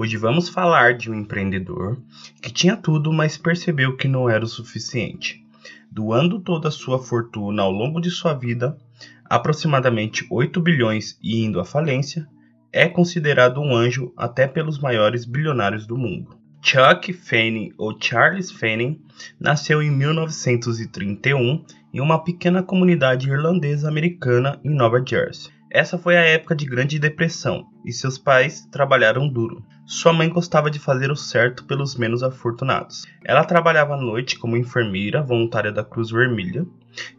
Hoje vamos falar de um empreendedor que tinha tudo, mas percebeu que não era o suficiente. Doando toda a sua fortuna ao longo de sua vida, aproximadamente 8 bilhões e indo à falência, é considerado um anjo até pelos maiores bilionários do mundo. Chuck Fanning ou Charles Fanning nasceu em 1931 em uma pequena comunidade irlandesa americana em Nova Jersey. Essa foi a época de Grande Depressão e seus pais trabalharam duro. Sua mãe gostava de fazer o certo pelos menos afortunados. Ela trabalhava à noite como enfermeira voluntária da Cruz Vermelha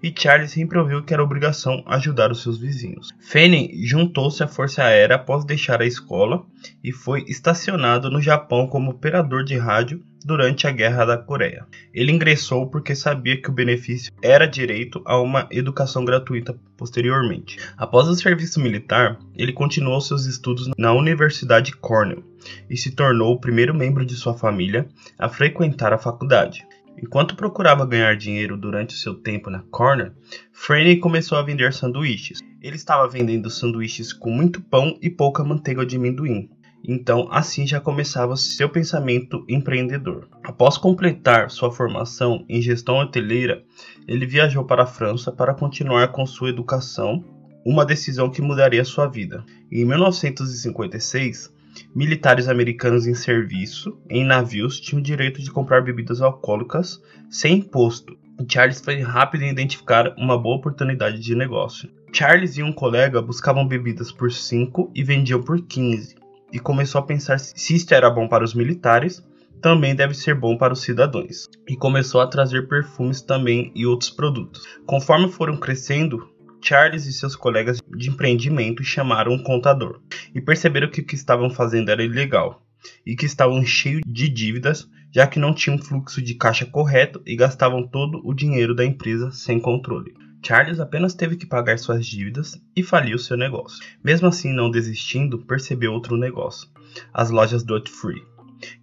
e Charles sempre ouviu que era obrigação ajudar os seus vizinhos. Fanning juntou-se à Força Aérea após deixar a escola e foi estacionado no Japão como operador de rádio durante a Guerra da Coreia. Ele ingressou porque sabia que o benefício era direito a uma educação gratuita posteriormente. Após o serviço militar, ele continuou seus estudos na Universidade Cornell e se tornou o primeiro membro de sua família a frequentar a faculdade. Enquanto procurava ganhar dinheiro durante seu tempo na Corner, Franny começou a vender sanduíches. Ele estava vendendo sanduíches com muito pão e pouca manteiga de amendoim. Então, assim já começava seu pensamento empreendedor. Após completar sua formação em gestão hoteleira, ele viajou para a França para continuar com sua educação, uma decisão que mudaria sua vida. Em 1956, militares americanos em serviço em navios tinham o direito de comprar bebidas alcoólicas sem imposto. Charles foi rápido em identificar uma boa oportunidade de negócio. Charles e um colega buscavam bebidas por 5 e vendiam por 15 e começou a pensar se isto era bom para os militares, também deve ser bom para os cidadãos. E começou a trazer perfumes também e outros produtos. Conforme foram crescendo, Charles e seus colegas de empreendimento chamaram um contador e perceberam que o que estavam fazendo era ilegal e que estavam cheios de dívidas, já que não tinham fluxo de caixa correto e gastavam todo o dinheiro da empresa sem controle. Charles apenas teve que pagar suas dívidas e faliu seu negócio. Mesmo assim, não desistindo, percebeu outro negócio: as lojas Duty Free,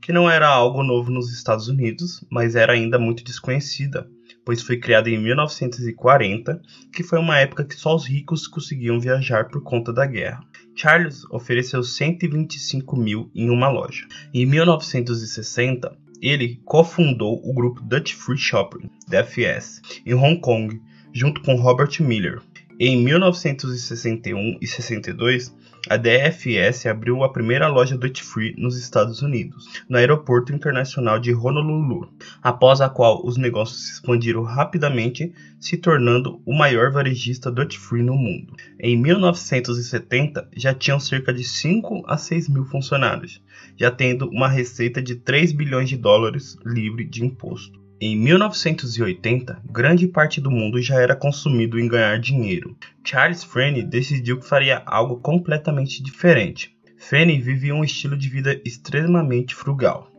que não era algo novo nos Estados Unidos, mas era ainda muito desconhecida, pois foi criada em 1940, que foi uma época que só os ricos conseguiam viajar por conta da guerra. Charles ofereceu 125 mil em uma loja. Em 1960, ele cofundou o grupo Dutch Free Shopping, DFS, em Hong Kong, junto com Robert Miller. Em 1961 e 62, a DFS abriu a primeira loja Duty Free nos Estados Unidos, no Aeroporto Internacional de Honolulu, após a qual os negócios se expandiram rapidamente, se tornando o maior varejista Duty Free no mundo. Em 1970, já tinham cerca de 5 a 6 mil funcionários, já tendo uma receita de 3 bilhões de dólares livre de imposto. Em 1980, grande parte do mundo já era consumido em ganhar dinheiro. Charles Frene decidiu que faria algo completamente diferente. Frene vivia um estilo de vida extremamente frugal,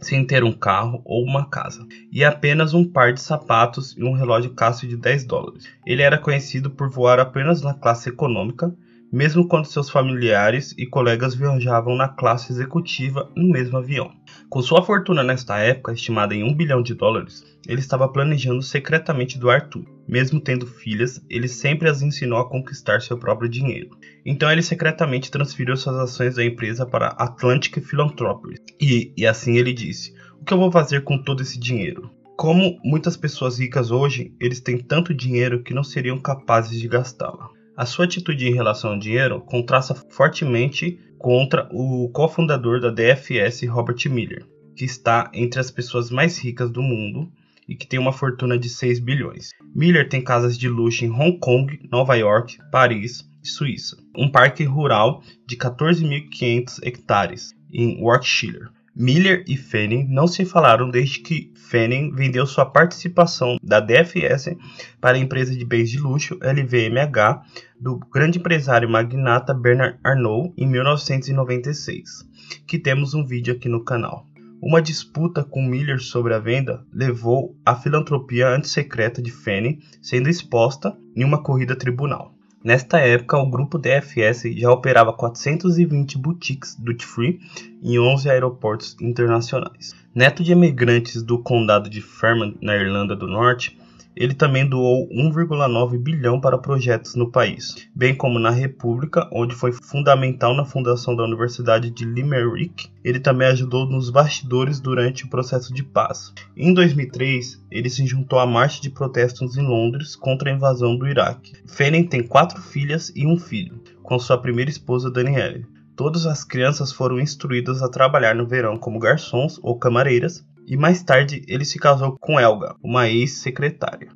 sem ter um carro ou uma casa, e apenas um par de sapatos e um relógio Casio de 10 dólares. Ele era conhecido por voar apenas na classe econômica, mesmo quando seus familiares e colegas viajavam na classe executiva no mesmo avião. Com sua fortuna nesta época, estimada em um bilhão de dólares, ele estava planejando secretamente doar tudo. Mesmo tendo filhas, ele sempre as ensinou a conquistar seu próprio dinheiro. Então ele secretamente transferiu suas ações da empresa para Atlantic Philanthropies. E, e assim ele disse: O que eu vou fazer com todo esse dinheiro? Como muitas pessoas ricas hoje, eles têm tanto dinheiro que não seriam capazes de gastá-la. A sua atitude em relação ao dinheiro contrasta fortemente contra o cofundador da DFS, Robert Miller, que está entre as pessoas mais ricas do mundo e que tem uma fortuna de 6 bilhões. Miller tem casas de luxo em Hong Kong, Nova York, Paris e Suíça. Um parque rural de 14.500 hectares em Yorkshire. Miller e Fanning não se falaram desde que Fanning vendeu sua participação da DFS para a empresa de bens de luxo LVMH do grande empresário magnata Bernard Arnault em 1996, que temos um vídeo aqui no canal. Uma disputa com Miller sobre a venda levou à filantropia antissecreta de Fanning sendo exposta em uma corrida tribunal. Nesta época, o grupo DFS já operava 420 boutiques duty free em 11 aeroportos internacionais. Neto de imigrantes do condado de Fermanagh, na Irlanda do Norte, ele também doou 1,9 bilhão para projetos no país, bem como na República, onde foi fundamental na fundação da Universidade de Limerick. Ele também ajudou nos bastidores durante o processo de paz. Em 2003, ele se juntou à marcha de protestos em Londres contra a invasão do Iraque. Fenen tem quatro filhas e um filho, com sua primeira esposa Danielle. Todas as crianças foram instruídas a trabalhar no verão como garçons ou camareiras, e mais tarde ele se casou com Elga, uma ex-secretária.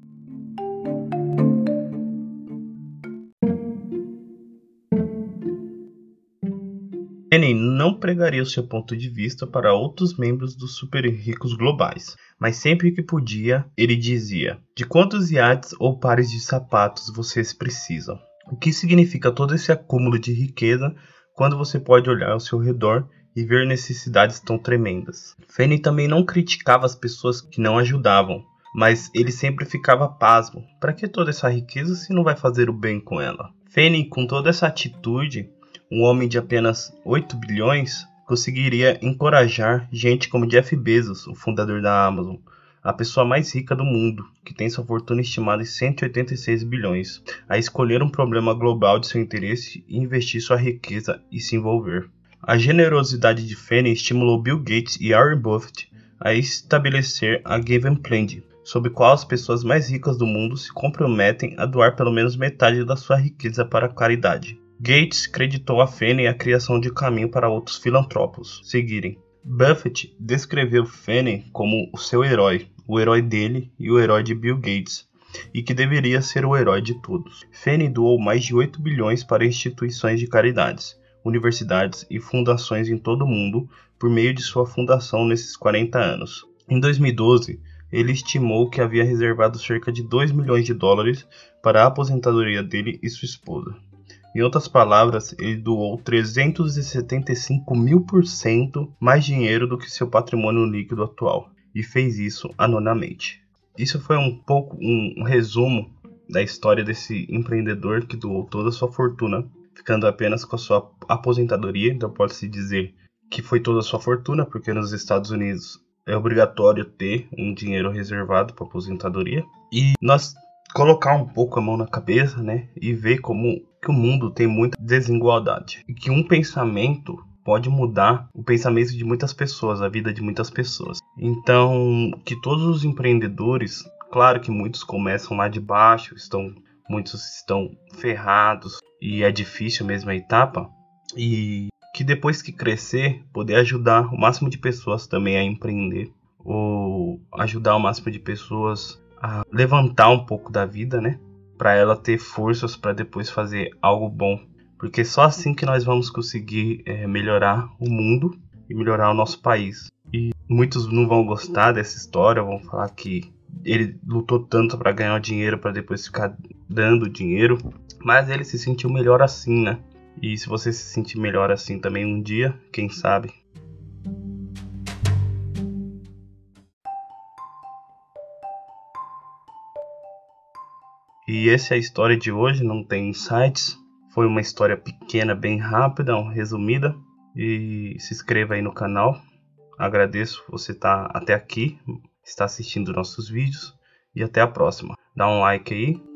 Lenin não pregaria seu ponto de vista para outros membros dos super ricos globais, mas sempre que podia, ele dizia: De quantos iates ou pares de sapatos vocês precisam? O que significa todo esse acúmulo de riqueza quando você pode olhar ao seu redor e ver necessidades tão tremendas. Fanny também não criticava as pessoas que não ajudavam, mas ele sempre ficava pasmo. Para que toda essa riqueza se não vai fazer o bem com ela? Fanny, com toda essa atitude, um homem de apenas 8 bilhões, conseguiria encorajar gente como Jeff Bezos, o fundador da Amazon, a pessoa mais rica do mundo, que tem sua fortuna estimada em 186 bilhões, a escolher um problema global de seu interesse e investir sua riqueza e se envolver. A generosidade de Fannie estimulou Bill Gates e Warren Buffett a estabelecer a Given Plan, sob qual as pessoas mais ricas do mundo se comprometem a doar pelo menos metade da sua riqueza para a caridade. Gates creditou a Fannie a criação de caminho para outros filantropos seguirem. Buffett descreveu Fannie como o seu herói, o herói dele e o herói de Bill Gates, e que deveria ser o herói de todos. Fannie doou mais de 8 bilhões para instituições de caridades, universidades e fundações em todo o mundo por meio de sua fundação nesses 40 anos. Em 2012, ele estimou que havia reservado cerca de 2 milhões de dólares para a aposentadoria dele e sua esposa. Em outras palavras, ele doou 375 mil por cento mais dinheiro do que seu patrimônio líquido atual, e fez isso anonimamente. Isso foi um pouco um resumo da história desse empreendedor que doou toda a sua fortuna ficando apenas com a sua aposentadoria, então pode-se dizer que foi toda a sua fortuna, porque nos Estados Unidos é obrigatório ter um dinheiro reservado para aposentadoria. E nós colocar um pouco a mão na cabeça, né, e ver como que o mundo tem muita desigualdade e que um pensamento pode mudar o pensamento de muitas pessoas, a vida de muitas pessoas. Então, que todos os empreendedores, claro que muitos começam lá de baixo, estão muitos estão ferrados e é difícil mesmo a etapa. E que depois que crescer, poder ajudar o máximo de pessoas também a empreender ou ajudar o máximo de pessoas a levantar um pouco da vida, né? Para ela ter forças para depois fazer algo bom, porque só assim que nós vamos conseguir é, melhorar o mundo e melhorar o nosso país. E muitos não vão gostar dessa história, vão falar que ele lutou tanto para ganhar dinheiro para depois ficar dando dinheiro, mas ele se sentiu melhor assim, né? E se você se sentir melhor assim também um dia, quem sabe? E essa é a história de hoje, não tem insights. Foi uma história pequena, bem rápida, resumida. E se inscreva aí no canal. Agradeço você estar tá até aqui, está assistindo nossos vídeos. E até a próxima. Dá um like aí